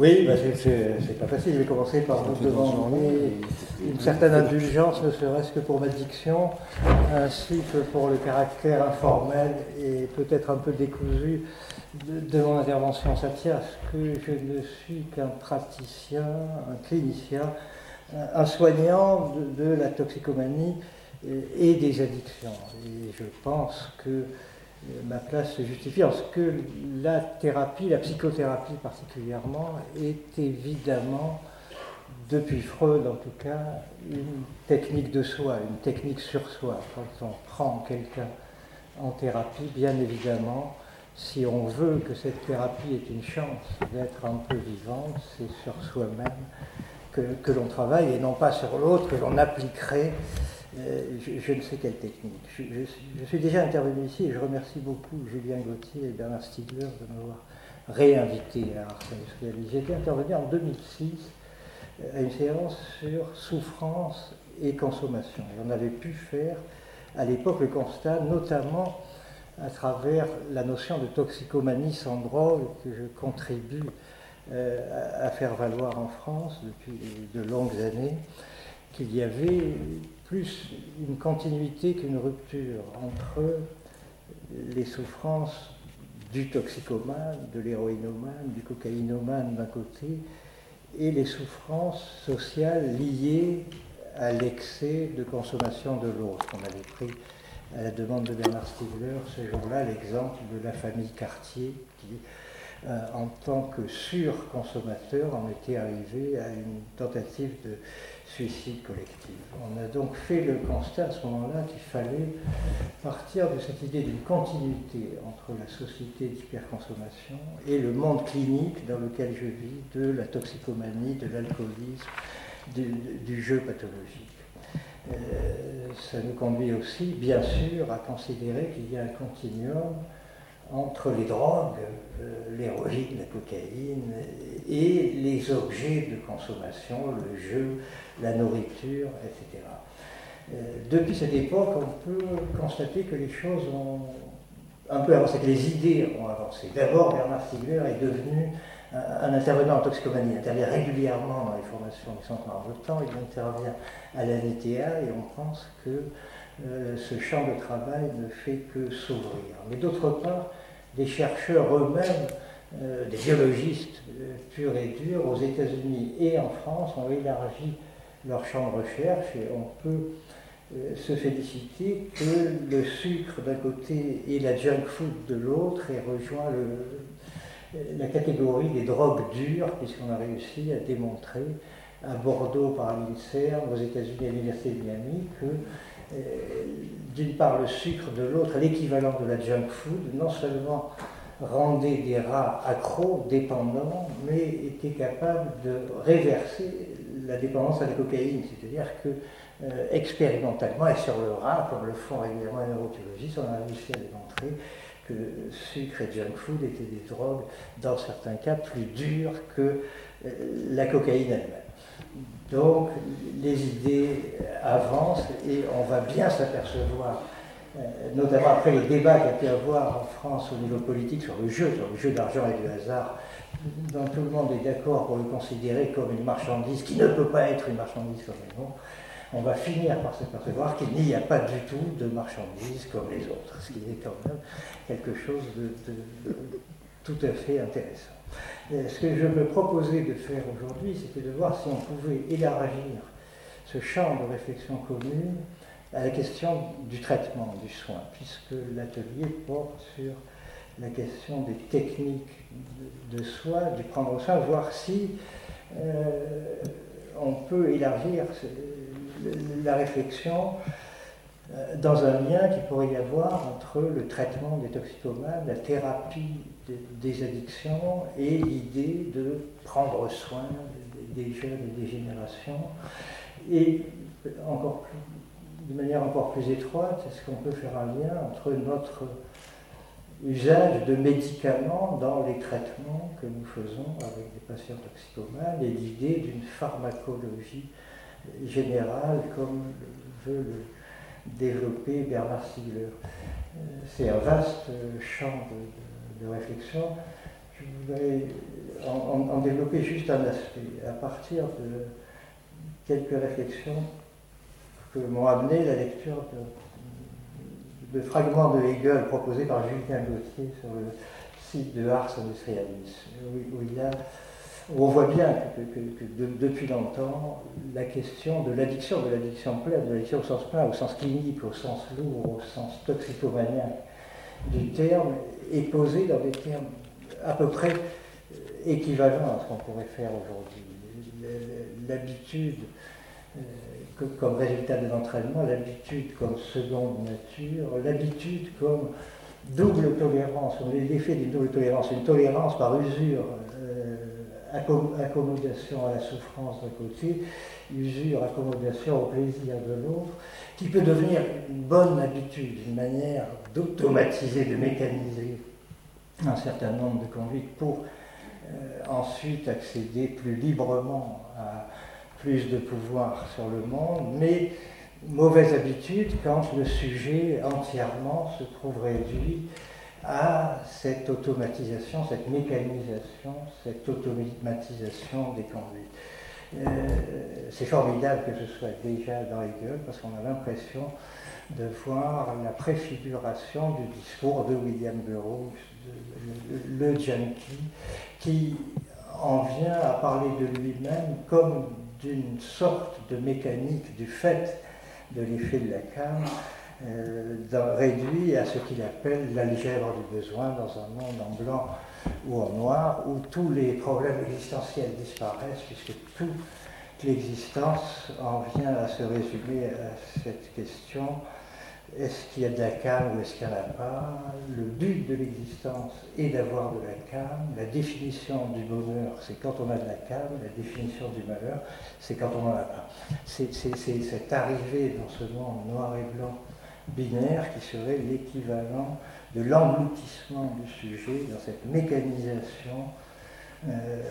Oui, bah, c'est pas facile. Je vais commencer par vous demander une certaine indulgence, ne serait-ce que pour ma diction, ainsi que pour le caractère informel et peut-être un peu décousu de, mon intervention. Ça tient à ce que je ne suis qu'un praticien, un clinicien, un soignant de, la toxicomanie et des addictions. Et je pense que ma place se justifie en ce que la thérapie, la psychothérapie particulièrement, est évidemment, depuis Freud en tout cas, une technique de soi, une technique sur soi. Quand on prend quelqu'un en thérapie, bien évidemment, si on veut que cette thérapie ait une chance d'être un peu vivante, c'est sur soi-même que, que l'on travaille et non pas sur l'autre que l'on appliquerait euh, je, ne sais quelle technique. Je, suis déjà intervenu ici et je remercie beaucoup Julien Gauthier et Bernard Stiegler de m'avoir réinvité à Arsène J'étais intervenu en 2006 euh, à une séance sur souffrance et consommation. Et on avait pu faire à l'époque le constat, notamment à travers la notion de toxicomanie sans drogue que je contribue euh, à faire valoir en France depuis de longues années, qu'il y avait plus une continuité qu'une rupture entre les souffrances du toxicomane, de l'héroïnomane, du cocaïnomane d'un côté, et les souffrances sociales liées à l'excès de consommation de l'autre. On avait pris à la demande de Bernard Stiegler ce jour-là l'exemple de la famille Cartier qui, euh, en tant que surconsommateur, en était arrivé à une tentative de suicide collectif. On a donc fait le constat à ce moment-là qu'il fallait partir de cette idée d'une continuité entre la société d'hyperconsommation et le monde clinique dans lequel je vis, de la toxicomanie, de l'alcoolisme, du, jeu pathologique. Euh, ça nous conduit aussi, bien sûr, à considérer qu'il y a un continuum entre les drogues, euh, l'héroïne, la cocaïne, et les objets de consommation, le jeu, la nourriture, etc. Euh, depuis cette époque, on peut constater que les choses ont un peu avancé, que les idées ont avancé. D'abord, Bernard Stiegler est devenu un intervenant en toxicomanie. Il intervient régulièrement dans les formations du centre temps, il intervient à l'ANTA et on pense que euh, ce champ de travail ne fait que s'ouvrir. Mais d'autre part, des chercheurs eux-mêmes, euh, des biologistes euh, purs et durs, aux États-Unis et en France, ont élargi leur champ de recherche et on peut euh, se féliciter que le sucre d'un côté et la junk food de l'autre aient rejoint la catégorie des drogues dures, puisqu'on a réussi à démontrer à Bordeaux par l'INSERM, aux États-Unis à l'Université de Miami, que d'une part le sucre, de l'autre l'équivalent de la junk food, non seulement rendait des rats accros, dépendants, mais était capable de réverser la dépendance à la cocaïne. C'est-à-dire que euh, expérimentalement et sur le rat, comme le font régulièrement les neurotologistes, on a réussi à démontrer que sucre et junk food étaient des drogues, dans certains cas, plus dures que euh, la cocaïne elle-même. Donc les idées avancent et on va bien s'apercevoir, euh, notamment après les débats qu'il y a pu avoir en France au niveau politique sur le jeu, sur le jeu d'argent et du hasard, dont tout le monde est d'accord pour le considérer comme une marchandise qui ne peut pas être une marchandise comme les autres, on va finir par s'apercevoir qu'il n'y a pas du tout de marchandise comme les autres, ce qui est quand même quelque chose de tout à fait intéressant. Ce que je me proposais de faire aujourd'hui, c'était de voir si on pouvait élargir ce champ de réflexion commune à la question du traitement du soin, puisque l'atelier porte sur la question des techniques de soin, du prendre soin, voir si euh, on peut élargir la réflexion euh, dans un lien qui pourrait y avoir entre le traitement des toxicomanes, la thérapie des addictions et l'idée de prendre soin des jeunes et des générations. Et encore de manière encore plus étroite, est-ce qu'on peut faire un lien entre notre usage de médicaments dans les traitements que nous faisons avec des patients toxicomanes et l'idée d'une pharmacologie générale comme veut le développer Bernard Stiegler. Euh, c'est un vaste champ de, réflexion. Je voudrais en, développer juste un aspect, à partir de quelques réflexions que m'ont amené la lecture de, fragments de Hegel proposés par Julien Gauthier sur le site de Ars Industrialis, où, il a, on voit bien que, depuis longtemps, la question de l'addiction, de l'addiction pleine, de l'addiction au sens plein, au sens clinique, au sens lourd, au sens toxicomaniaque du terme, est posée dans des termes à peu près équivalents à ce qu'on pourrait faire aujourd'hui. L'habitude euh, comme résultat de l'entraînement, l'habitude comme seconde nature, l'habitude comme double tolérance, l'effet d'une double tolérance, une tolérance par usure, euh, accommodation à la souffrance d'un côté, usure, accommodation au plaisir de l'autre, qui peut devenir une bonne habitude, une manière d'automatiser, de mécaniser un certain nombre de conduites pour euh, ensuite accéder plus librement à plus de pouvoir sur le monde, mais mauvaise habitude quand le sujet entièrement se trouve réduit à cette automatisation, cette mécanisation, cette automatisation des conduites. Euh, c'est formidable que ce soit déjà dans Hegel parce qu'on a l'impression de voir la préfiguration du discours de William Burroughs, le, le junkie, qui en vient à parler de lui-même comme d'une sorte de mécanique du fait de l'effet de la cam, euh, réduit à ce qu'il appelle l'algèbre du besoin dans un monde en blanc ou en noir, où tous les problèmes existentiels disparaissent, puisque toute l'existence en vient à se résumer à cette question est-ce qu'il y a de la calme ou est-ce qu'il n'y en a pas? Le but de l'existence est d'avoir de la calme. La définition du bonheur, c'est quand on a de la calme. La définition du malheur, c'est quand on n'en a pas. C'est cette arrivée dans ce monde noir et blanc binaire qui serait l'équivalent de l'engloutissement du sujet dans cette mécanisation euh,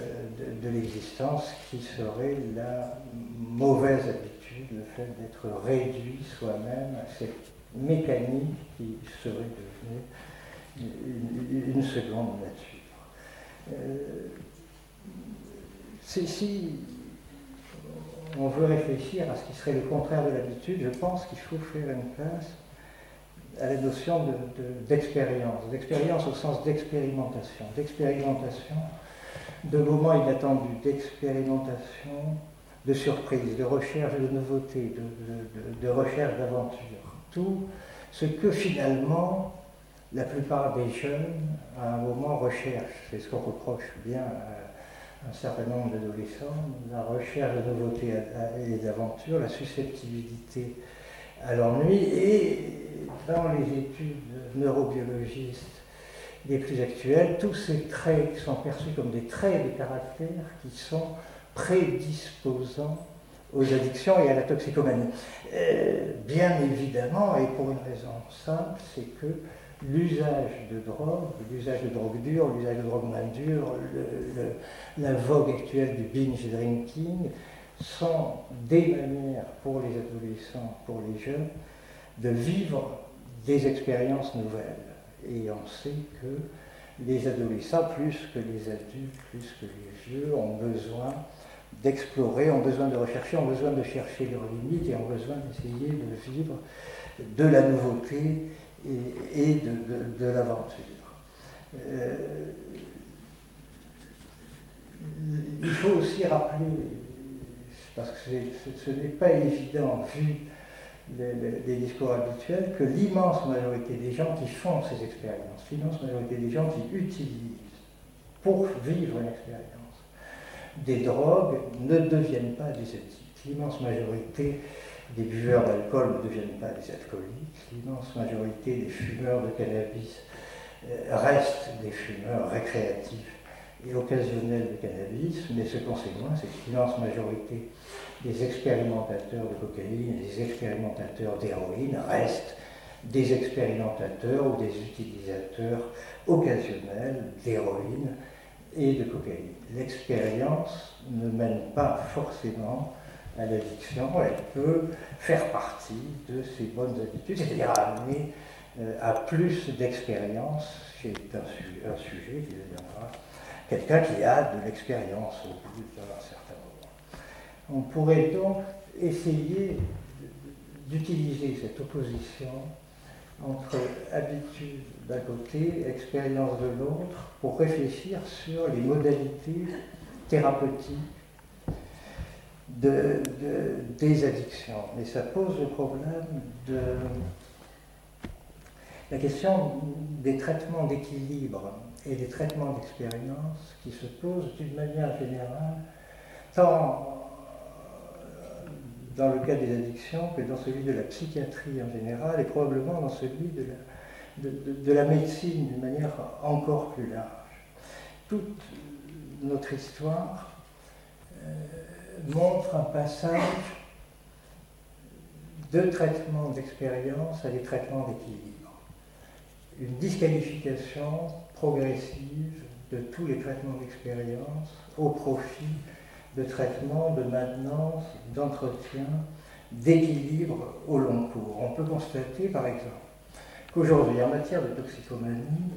de, l'existence qui serait la mauvaise habitude, le fait d'être réduit soi-même à cette mécanique qui serait devenue une, seconde nature. Euh, si on veut réfléchir à ce qui serait le contraire de l'habitude, je pense qu'il faut faire une place à la notion d'expérience, d'expérience au sens d'expérimentation, d'expérimentation, de moments inattendus, d'expérimentation, de surprise, de recherche de nouveautés, de recherche d'aventure tout ce que finalement la plupart des jeunes, à un moment, recherchent. C'est ce qu'on reproche bien à un certain nombre d'adolescents, la recherche de nouveautés et d'aventures, la susceptibilité à l'ennui. Et dans les études neurobiologistes les plus actuelles, tous ces traits sont perçus comme des traits de caractère qui sont prédisposants aux addictions et à la toxicomanie. Euh, bien évidemment, et pour une raison simple, c'est que l'usage de drogue, l'usage de drogue dure, l'usage de drogue moins dure, la vogue actuelle du binge drinking sont des manières pour les adolescents, pour les jeunes, de vivre des expériences nouvelles. Et on sait que les adolescents, plus que les adultes, plus que les vieux, ont besoin d'explorer, ont besoin de rechercher, ont besoin de chercher leurs limites et ont besoin d'essayer de vivre de la nouveauté et, de, l'aventure. Euh, il faut aussi rappeler, parce que ce n'est pas évident vu les, discours habituels, que l'immense majorité des gens qui font ces expériences, l'immense majorité des gens qui utilisent pour vivre une expérience, des drogues ne deviennent pas des addicts. L'immense majorité des buveurs d'alcool ne deviennent pas des alcooliques. L'immense majorité des fumeurs de cannabis euh, restent des fumeurs récréatifs et occasionnels de cannabis, mais ce qu'on sait moins, c'est que l'immense majorité des expérimentateurs de cocaïne et des expérimentateurs d'héroïne restent des expérimentateurs ou des utilisateurs occasionnels d'héroïne et de cocaïne. L'expérience ne mène pas forcément à l'addiction, elle peut faire partie de ces bonnes habitudes, c'est-à-dire amener euh, à plus d'expérience chez un, sujet quelqu'un qui a de l'expérience au bout d'un certain. On pourrait donc essayer d'utiliser cette opposition entre habitude d'un côté, expérience de l'autre, pour réfléchir sur les modalités thérapeutiques de, des addictions. Mais ça pose le problème de la question des traitements d'équilibre et des traitements d'expérience qui se posent d'une manière générale, tant dans le cas des addictions que dans celui de la psychiatrie en général et probablement dans celui de la, de, la médecine d'une manière encore plus large. Toute notre histoire euh, montre un passage de traitement d'expérience à des traitements d'équilibre. Une disqualification progressive de tous les traitements d'expérience au profit de traitement, de maintenance, d'entretien, d'équilibre au long cours. On peut constater, par exemple, qu'aujourd'hui, en matière de toxicomanie,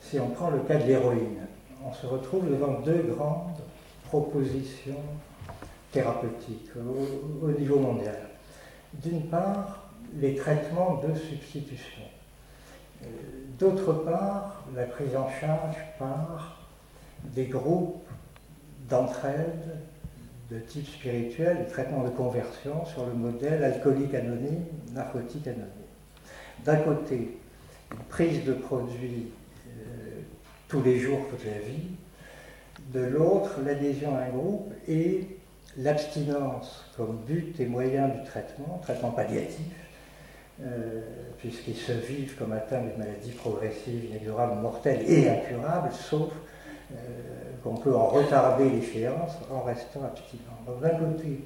si on prend le cas de l'héroïne, on se retrouve devant deux grandes propositions thérapeutiques au, niveau mondial. D'une part, les traitements de substitution. Euh, d'autre part, la prise en charge par des groupes d'entraide de type spirituel, des traitements de conversion sur le modèle alcoolique anonyme, narcotique anonyme. D'un côté, une prise de produits euh, tous les jours, toute la vie. De l'autre, l'adhésion à un groupe et l'abstinence comme but et moyen du traitement, traitement palliatif, euh, puisqu'ils se vivent comme atteints d'une maladie progressive, inexorable, mortelle et incurable, sauf euh, qu'on peut en retarder l'échéance en restant abstinent. Donc d'un côté,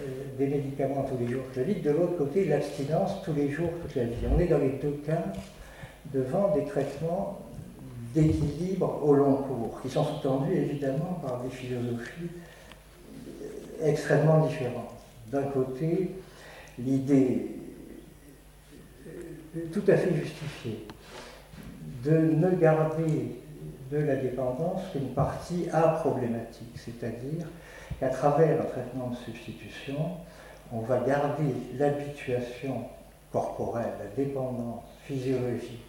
euh, des médicaments tous les jours la vie, de l'autre côté, l'abstinence tous les jours toute la vie. On est dans les deux cas devant des traitements d'équilibre au long cours, qui sont sous-tendus évidemment par des philosophies extrêmement différentes. D'un côté, l'idée euh, tout à fait justifiée de ne garder de la dépendance qu'une partie problématique, c'est-à-dire qu'à travers un traitement de substitution, on va garder l'habituation corporelle, la dépendance physiologique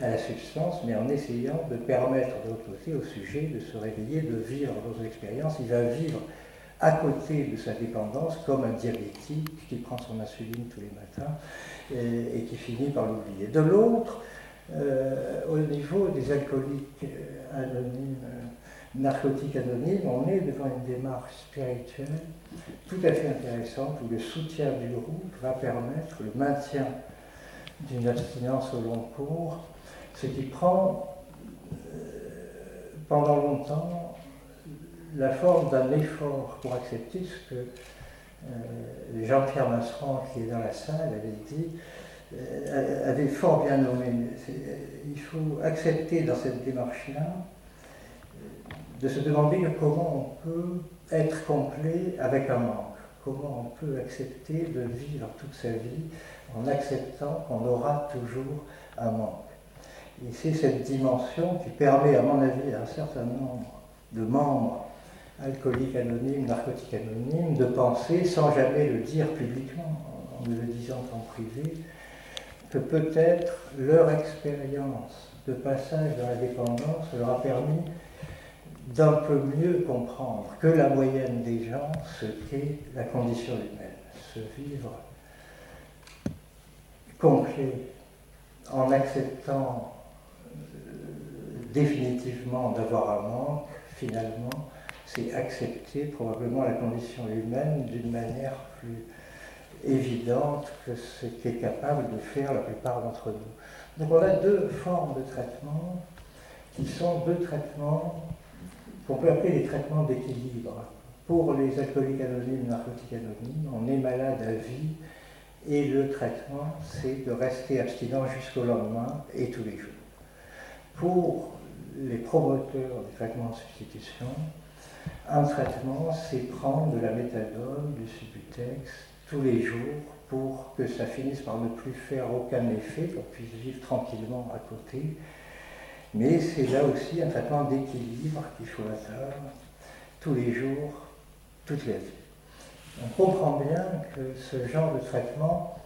à la substance, mais en essayant de permettre de l'autre côté au sujet de se réveiller, de vivre d'autres expériences. Il va vivre à côté de sa dépendance comme un diabétique qui prend son insuline tous les matins et, et qui finit par l'oublier. De l'autre, euh, au niveau des alcooliques euh, anonymes, euh, narcotiques anonymes, on est devant une démarche spirituelle tout à fait intéressante où le soutien du groupe va permettre le maintien d'une abstinence au long cours, ce qui prend pendant longtemps la forme d'un effort pour accepter ce que Jean-Pierre Masseron, qui est dans la salle, avait dit avait fort bien nommé. Il faut accepter dans cette démarche-là euh, de se demander comment on peut être complet avec un manque, comment on peut accepter de vivre toute sa vie en acceptant qu'on aura toujours un manque. Et c'est cette dimension qui permet, à mon avis, à un certain nombre de membres alcooliques anonymes, narcotiques anonymes, de penser, sans jamais le dire publiquement, en ne le disant qu'en privé, que peut-être leur expérience de passage dans la dépendance leur a permis d'un peu mieux comprendre que la moyenne des gens ce qu'est la condition humaine, se vivre complet en acceptant euh, définitivement d'avoir un manque, finalement, c'est accepter probablement la condition humaine d'une manière plus évidente que ce qu'est capable de faire la plupart d'entre nous. Donc on a deux formes de traitement qui sont deux traitements qu'on peut appeler des traitements d'équilibre. Pour les alcooliques anonymes, narcotiques anonymes, on est malade à vie et le traitement, c'est de rester abstinent jusqu'au lendemain et tous les jours. Pour les promoteurs du traitement de substitution, un traitement, c'est prendre de la méthadone, du subutex, tous les jours pour que ça finisse par ne plus faire aucun effet, qu'on puisse vivre tranquillement à côté. Mais c'est là aussi un traitement d'équilibre qu'il faut atteindre tous les jours, toute la vie. On comprend bien que ce genre de traitement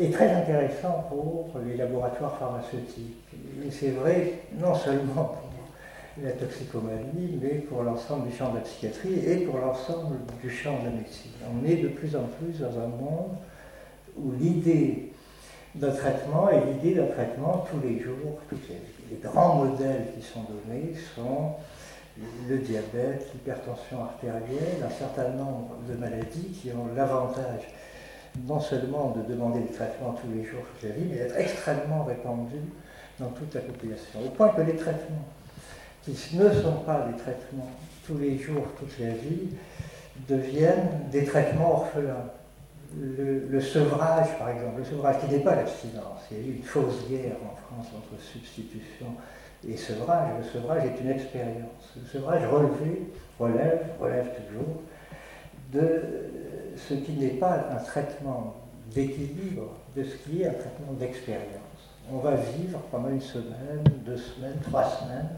est très intéressant pour les laboratoires pharmaceutiques. Et c'est vrai non seulement la toxicomanie, mais pour l'ensemble du champ de la psychiatrie et pour l'ensemble du champ de la médecine. On est de plus en plus dans un monde où l'idée d'un traitement est l'idée d'un traitement tous les jours, toutes les Les grands modèles qui sont donnés sont le diabète, l'hypertension artérielle, un certain nombre de maladies qui ont l'avantage non seulement de demander des traitements tous les jours, toute la vie, mais d'être extrêmement répandus dans toute la population. Au point que les traitements qui ne sont pas des traitements tous les jours, toute la vie, deviennent des traitements orphelins. Le, sevrage, par exemple, le sevrage qui n'est pas l'abstinence, il y a eu une fausse guerre en France entre substitution et sevrage. Le sevrage est une expérience. Le sevrage relevé, relève, relève toujours de ce qui n'est pas un traitement d'équilibre, de ce qui est un traitement d'expérience. On va vivre pendant une semaine, deux semaines, trois semaines,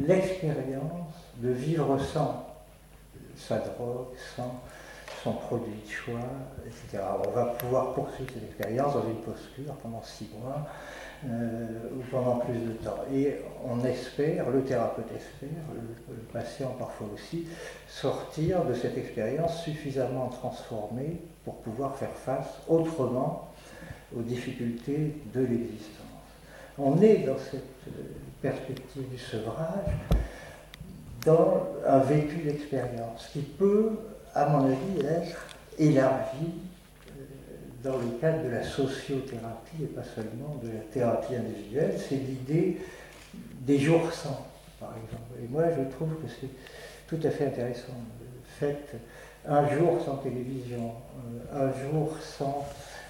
l'expérience de vivre sans sa drogue, sans son produit de choix, etc. On va pouvoir poursuivre cette expérience dans une posture pendant six mois euh, ou pendant plus de temps. Et on espère, le thérapeute espère, le, le, patient parfois aussi, sortir de cette expérience suffisamment transformée pour pouvoir faire face autrement aux difficultés de l'existence. On est dans cette perspective du sevrage dans un vécu d'expérience qui peut, à mon avis, être élargi euh, dans le cadre de la sociothérapie et pas seulement de la thérapie individuelle. C'est l'idée des jours sans, par exemple. Et moi, je trouve que c'est tout à fait intéressant. Faites un jour sans télévision, euh, un jour sans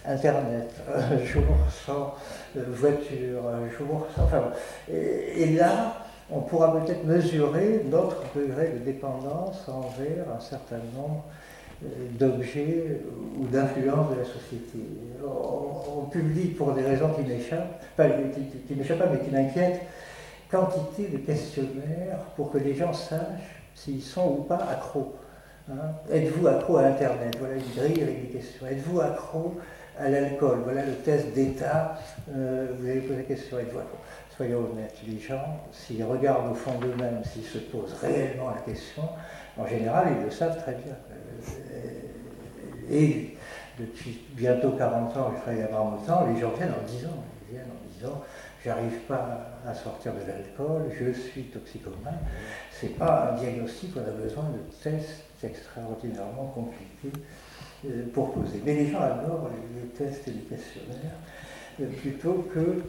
Internet, un jour sans euh, voiture, un jour sans... Enfin, et, là, on pourra peut-être mesurer notre degré de dépendance envers un certain nombre euh, d'objets ou d'influences de la société. On, publie pour des raisons qui m'échappent, pas qui, pas, mais qui m'inquiètent, quantité de questionnaires pour que les gens sachent s'ils sont ou pas accros. Hein. Êtes-vous accro à Internet? Voilà une grille avec des questions. Êtes-vous accro à l'alcool. Voilà le test d'état. Euh, vous avez posé la question. Et voilà. Soyons honnêtes, les gens, s'ils regardent au fond d'eux-mêmes, s'ils se posent réellement la question, en général, ils le savent très bien. Euh, et depuis bientôt 40 ans, je travaille à Marmottan, les gens viennent en disant, ils viennent en disant, j'arrive pas à sortir de l'alcool, je suis toxicomane. C'est pas un diagnostic, on a besoin de tests extraordinairement compliqués pour poser. Mais les gens adorent les tests et les questionnaires euh, plutôt que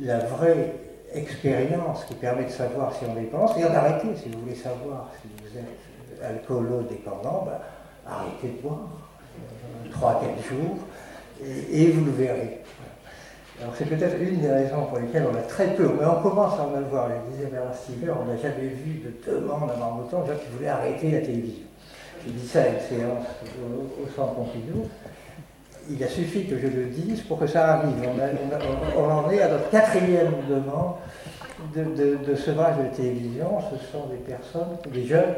la vraie expérience qui permet de savoir si on dépendant, c'est-à-dire d'arrêter, si vous voulez savoir si vous êtes alcoolo-dépendant, ben, arrêtez de boire, 3-4 euh, jours, et, vous le verrez. Alors c'est peut-être une des raisons pour lesquelles on a très peu, mais on commence à en avoir, Bernard Stiver, on n'a jamais vu de demande à Marmottan, gens qui voulaient arrêter la télévision je dis ça à une séance au, Centre Pompidou, il a suffi que je le dise pour que ça arrive. On, en est à notre quatrième demande de, de, sevrage de télévision. Ce sont des personnes, des jeunes,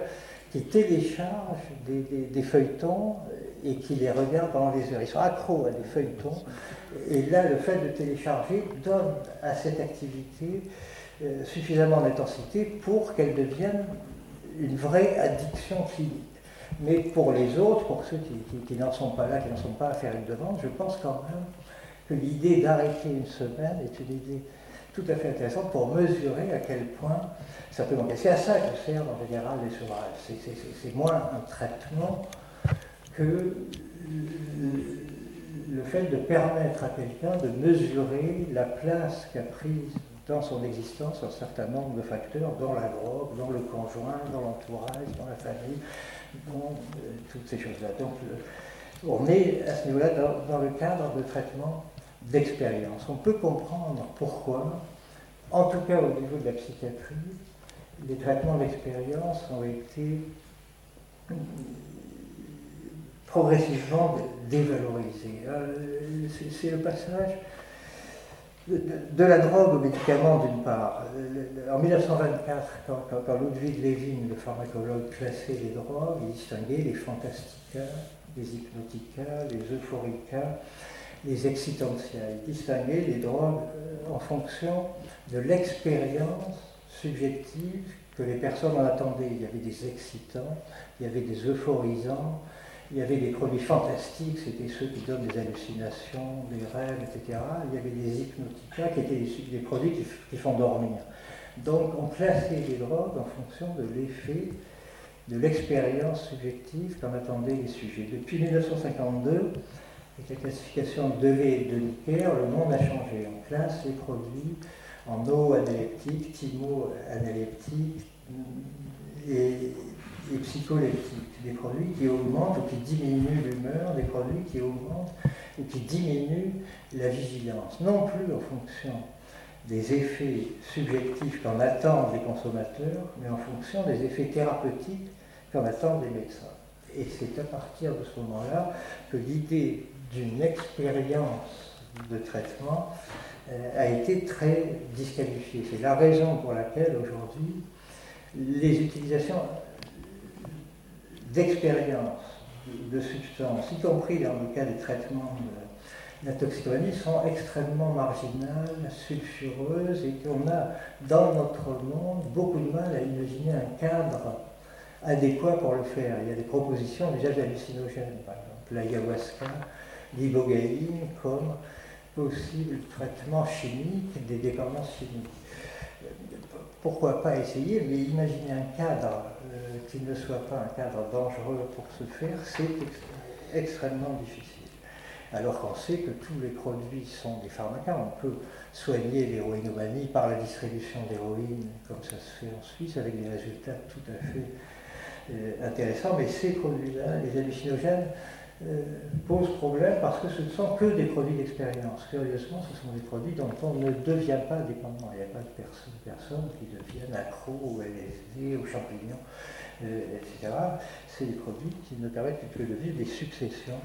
qui téléchargent des, feuilletons et qui les regardent pendant des heures. Ils sont accros à des feuilletons. Et là, le fait de télécharger donne à cette activité euh, suffisamment d'intensité pour qu'elle devienne une vraie addiction clinique. Mais pour les autres, pour ceux qui, n'en sont pas là, qui n'en sont pas à faire une demande, je pense quand même que l'idée d'arrêter une semaine est une idée tout à fait intéressante pour mesurer à quel point ça peut manquer. C'est à ça que sert en général les sevrage. C'est moins un traitement que le fait de permettre à quelqu'un de mesurer la place qu'a prise dans son existence un certain nombre de facteurs, dans la drogue, dans le conjoint, dans l'entourage, dans la famille, dans euh, toutes ces choses-là. Donc, euh, on est à ce niveau-là dans, le cadre de traitement d'expérience. On peut comprendre pourquoi, en tout cas au niveau de la psychiatrie, les traitements d'expérience ont été euh, progressivement dévalorisés. C'est le passage de, la drogue aux médicaments d'une part. En 1924, quand, Ludwig Levin, le pharmacologue, classait les drogues, il distinguait les fantastica, les hypnotica, les euphorica, les excitantia. Il distinguait les drogues euh, en fonction de l'expérience subjective que les personnes en attendaient. Il y avait des excitants, il y avait des euphorisants, il y avait des produits fantastiques, c'était ceux qui donnent des hallucinations, des rêves, etc. Il y avait des hypnotica qui étaient des, produits qui, font dormir. Donc on classait les drogues en fonction de l'effet, de l'expérience subjective qu'en attendaient les sujets. Depuis 1952, avec la classification de Delay et de Nicker, le monde a changé. On classe les produits en eau analeptique, timo analeptique et et des produits qui augmentent ou qui diminuent l'humeur, des produits qui augmentent ou qui diminuent la vigilance, non plus en fonction des effets subjectifs qu'en attendent les consommateurs, mais en fonction des effets thérapeutiques qu'en attendent les médecins. Et c'est à partir de ce moment-là que l'idée d'une expérience de traitement euh, a été très disqualifiée. C'est la raison pour laquelle aujourd'hui les utilisations d'expérience de, substances, y compris dans le cas des traitements de la toxicomanie, sont extrêmement marginales, sulfureuses, et qu'on a dans notre monde beaucoup de mal à imaginer un cadre adéquat pour le faire. Il y a des propositions déjà hallucinogènes, par exemple l'ayahuasca, l'ibogaïne comme possible traitement chimique des dépendances chimiques. Pourquoi pas essayer, mais imaginer un cadre qui ne soit pas un cadre dangereux pour se faire, c'est extrêmement difficile. Alors qu'on sait que tous les produits sont des pharmacas, on peut soigner l'héroïnomanie par la distribution d'héroïne, comme ça se fait en Suisse, avec des résultats tout à fait euh, intéressants, mais ces produits-là, les hallucinogènes, euh, posent problème parce que ce ne sont que des produits d'expérience. Curieusement, ce sont des produits dont on ne devient pas dépendant. Il n'y a pas de personnes, qui deviennent accros au LSD, aux champignons, etc. C'est des produits qui ne permettent de vivre des successions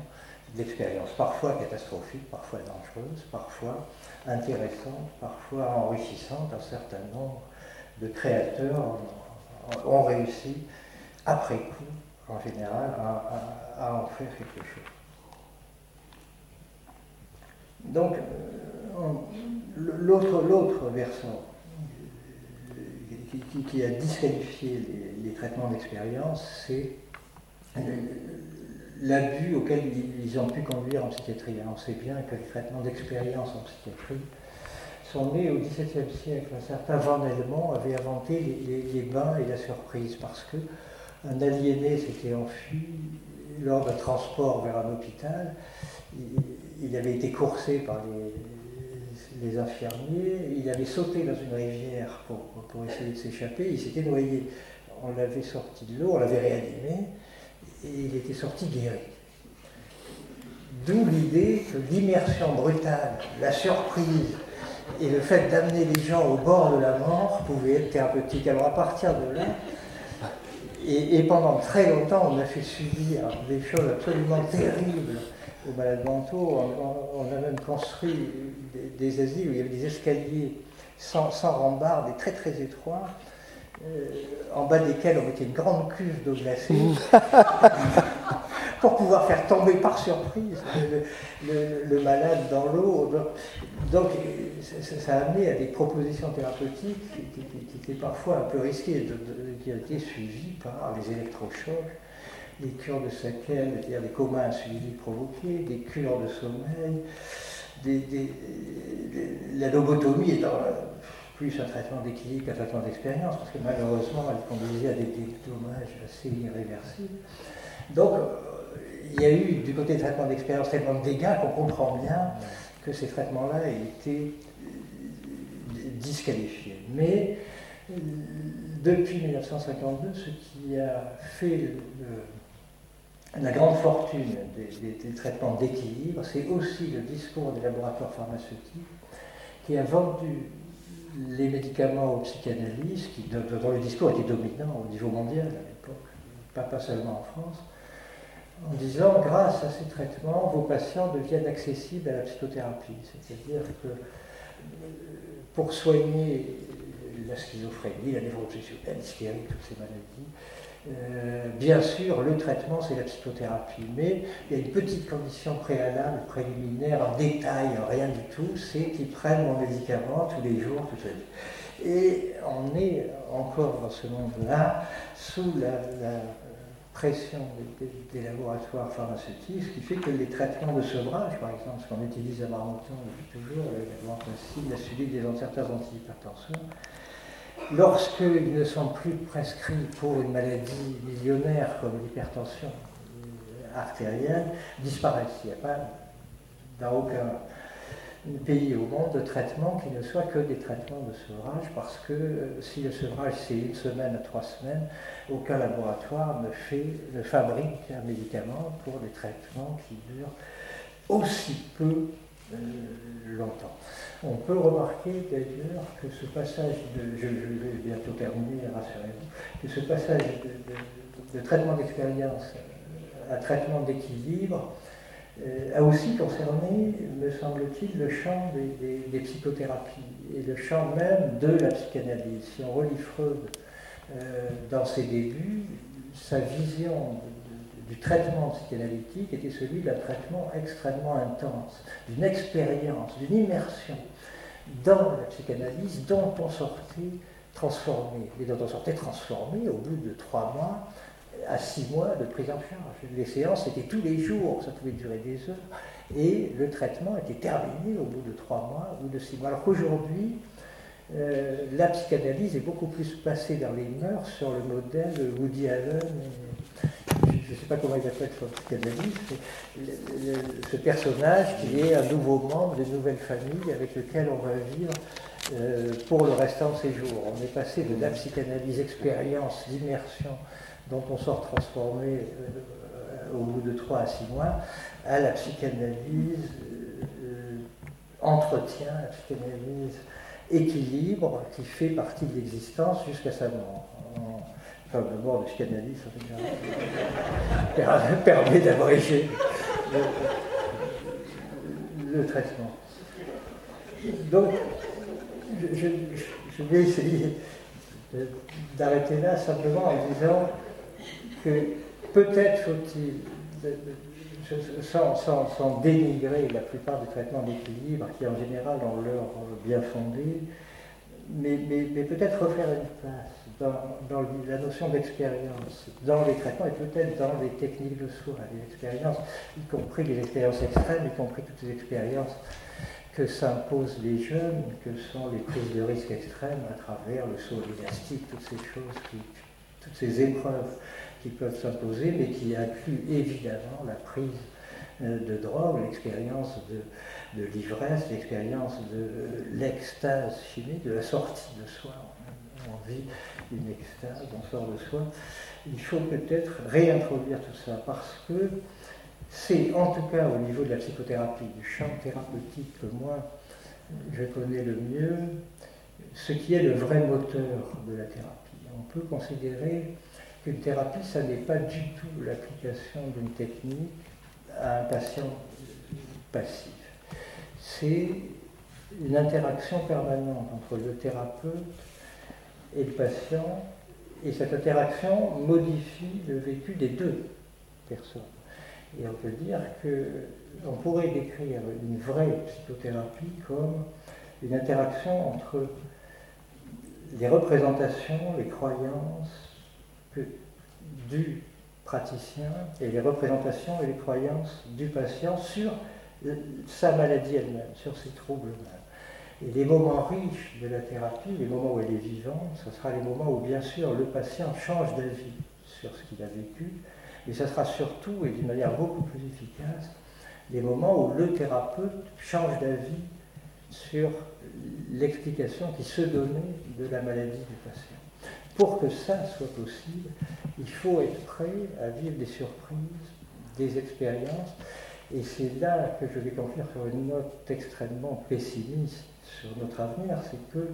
d'expériences, parfois catastrophiques, parfois dangereuses, parfois intéressantes, parfois enrichissantes. Un certain nombre de créateurs ont réussi, après coup, en général, à, en faire quelque chose. Donc, euh, l'autre versant qui, a disqualifié les, traitements d'expérience, c'est l'abus auquel ils ont pu conduire en psychiatrie. on sait bien que les traitements d'expérience en psychiatrie sont nés au XVIIe siècle. Un certain Van Helmont avait inventé les, bains et la surprise parce que un aliéné s'était enfui lors d'un transport vers un hôpital. Il, avait été coursé par les, infirmiers, il avait sauté dans une rivière pour, pour essayer de s'échapper, il s'était noyé. On l'avait sorti de l'eau, on l'avait réanimé, et il était sorti guéri. D'où l'idée que l'immersion brutale, la surprise et le fait d'amener les gens au bord de la mort pouvaient être thérapeutiques. Alors à partir de là, et, pendant très longtemps, on a fait subir des choses absolument terribles aux malades mentaux. On, a même construit des, asiles où il y avait des escaliers sans, sans rambarde et très très étroits, euh, en bas desquels on mettait une grande cuve d'eau glacée. pour pouvoir faire tomber par surprise le, malade dans l'eau. Donc, ça, a amené à des propositions thérapeutiques qui, étaient parfois un peu risquées, qui ont été suivies par les électrochocs, les cures de séquelles, c'est-à-dire des comas insuivis provoqués, des cures de sommeil, la lobotomie étant plus un traitement d'équilibre qu'un traitement d'expérience, parce que malheureusement, elle conduisait à des dommages assez irréversibles. Donc, il y a eu du côté des traitements d'expérience tellement de dégâts qu'on comprend bien que ces traitements-là aient été euh, disqualifiés. Mais euh, depuis 1952, ce qui a fait la grande fortune des, traitements d'équilibre, c'est aussi le discours des laboratoires pharmaceutiques qui a vendu les médicaments aux psychanalystes, qui, dont le discours était dominant au niveau mondial à l'époque, pas seulement en France, en disant grâce à ces traitements, vos patients deviennent accessibles à la psychothérapie. C'est-à-dire que pour soigner la schizophrénie, la névrose l'hystérie, toutes ces maladies. Euh, bien sûr, le traitement, c'est la psychothérapie, mais il y a une petite condition préalable, préliminaire, en détail, en rien du tout, c'est qu'ils prennent mon médicament tous les jours, toute la vie. Et on est encore dans ce monde-là sous la, pression des, laboratoires pharmaceutiques, ce qui fait que les traitements de sevrage, par exemple, ce qu'on utilise à Marmottan depuis toujours, la, la suivi des certains antihypertenseurs, lorsqu'ils ne sont plus prescrits pour une maladie millionnaire comme l'hypertension artérielle, disparaissent. Il n'y a pas dans aucun pays au monde de traitement qui ne soit que des traitements de sevrage, parce que euh, si le sevrage c'est une semaine à trois semaines, aucun laboratoire ne, ne fabrique un médicament pour des traitements qui durent aussi peu longtemps. On peut remarquer d'ailleurs que ce passage de, je, vais bientôt terminer, rassurez-vous, que ce passage de, traitement d'expérience à traitement d'équilibre euh, a aussi concerné, me semble-t-il, le champ des, psychothérapies et le champ même de la psychanalyse. Si on relit Freud euh, dans ses débuts, sa vision du traitement psychanalytique était celui d'un traitement extrêmement intense, d'une expérience, d'une immersion dans la psychanalyse dont on sortait transformé, et dont on sortait transformé au bout de trois mois à six mois de prise en charge. Les séances étaient tous les jours, ça pouvait durer des heures, et le traitement était terminé au bout de trois mois ou de six mois. Alors qu'aujourd'hui, euh, la psychanalyse est beaucoup plus passée dans les mœurs sur le modèle Woody Allen je ne sais pas comment il appelle son psychanalyste, ce personnage qui est un nouveau membre d'une nouvelle famille avec lequel on va vivre euh, pour le restant de ses jours. On est passé de la psychanalyse expérience, d'immersion, dont on sort transformé euh, au bout de 3 à 6 mois, à la psychanalyse euh, entretien, la psychanalyse équilibre qui fait partie de l'existence jusqu'à sa mort enfin d'abord le psychanalyse permet d'abréger le, traitement. Donc, je, vais essayer d'arrêter là simplement en disant que peut-être faut-il, sans, sans, dénigrer la plupart des traitements d'équilibre qui en général ont leur bien fondé, mais, mais peut-être refaire une place dans, la notion d'expérience, dans les traitements et peut-être dans les techniques de soins, les expériences, y compris les expériences extrêmes, y compris toutes les expériences que s'imposent les jeunes, que sont les prises de risques extrêmes à travers le saut élastique, toutes ces choses, toutes ces épreuves qui peuvent s'imposer, mais qui incluent évidemment la prise euh, de drogue, l'expérience de, de l'ivresse, l'expérience de l'extase chimique, de la sortie de soi. On une extase, on sort de soi. Il faut peut-être réintroduire tout ça parce que c'est en tout cas au niveau de la psychothérapie, du champ thérapeutique que moi je connais le mieux, ce qui est le vrai moteur de la thérapie. On peut considérer qu'une thérapie, ça n'est pas du tout l'application d'une technique à un patient passif. C'est une interaction permanente entre le thérapeute et le patient, et cette interaction modifie le vécu des deux personnes. Et on peut dire qu'on pourrait décrire une vraie psychothérapie comme une interaction entre les représentations, les croyances du praticien et les représentations et les croyances du patient sur sa maladie elle-même, sur ses troubles eux-mêmes. Et les moments riches de la thérapie, les moments où elle est vivante, ce sera les moments où bien sûr le patient change d'avis sur ce qu'il a vécu, mais ce sera surtout, et d'une manière beaucoup plus efficace, les moments où le thérapeute change d'avis sur l'explication qui se donnait de la maladie du patient. Pour que ça soit possible, il faut être prêt à vivre des surprises, des expériences, et c'est là que je vais conclure sur une note extrêmement pessimiste sur notre avenir, c'est que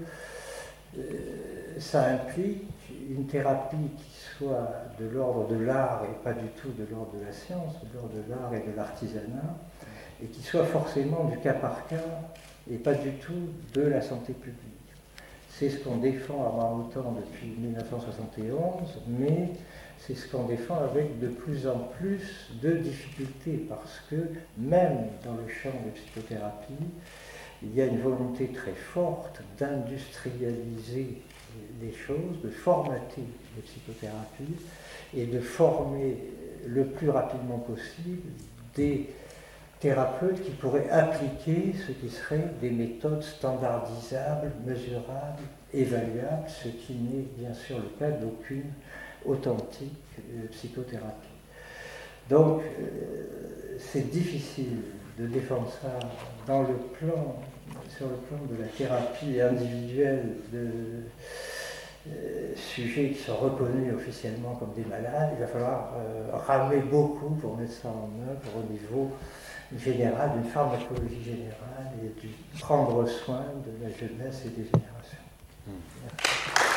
euh, ça implique une thérapie qui soit de l'ordre de l'art et pas du tout de l'ordre de la science, de l'ordre de l'art et de l'artisanat, et qui soit forcément du cas par cas et pas du tout de la santé publique. C'est ce qu'on défend à Marmottan depuis 1971, mais c'est ce qu'on défend avec de plus en plus de difficultés, parce que même dans le champ de psychothérapie, il y a une volonté très forte d'industrialiser les choses, de formater les psychothérapies et de former le plus rapidement possible des thérapeutes qui pourraient appliquer ce qui serait des méthodes standardisables, mesurables, évaluables, ce qui n'est bien sûr le cas d'aucune authentique euh, psychothérapie. Donc euh, c'est difficile de défendre ça dans le plan, sur le plan de la thérapie individuelle de euh, sujets qui sont reconnus officiellement comme des malades. Il va falloir ramer beaucoup pour mettre ça en œuvre au niveau général, d'une pharmacologie générale et de prendre soin de la jeunesse et des générations. Hmm.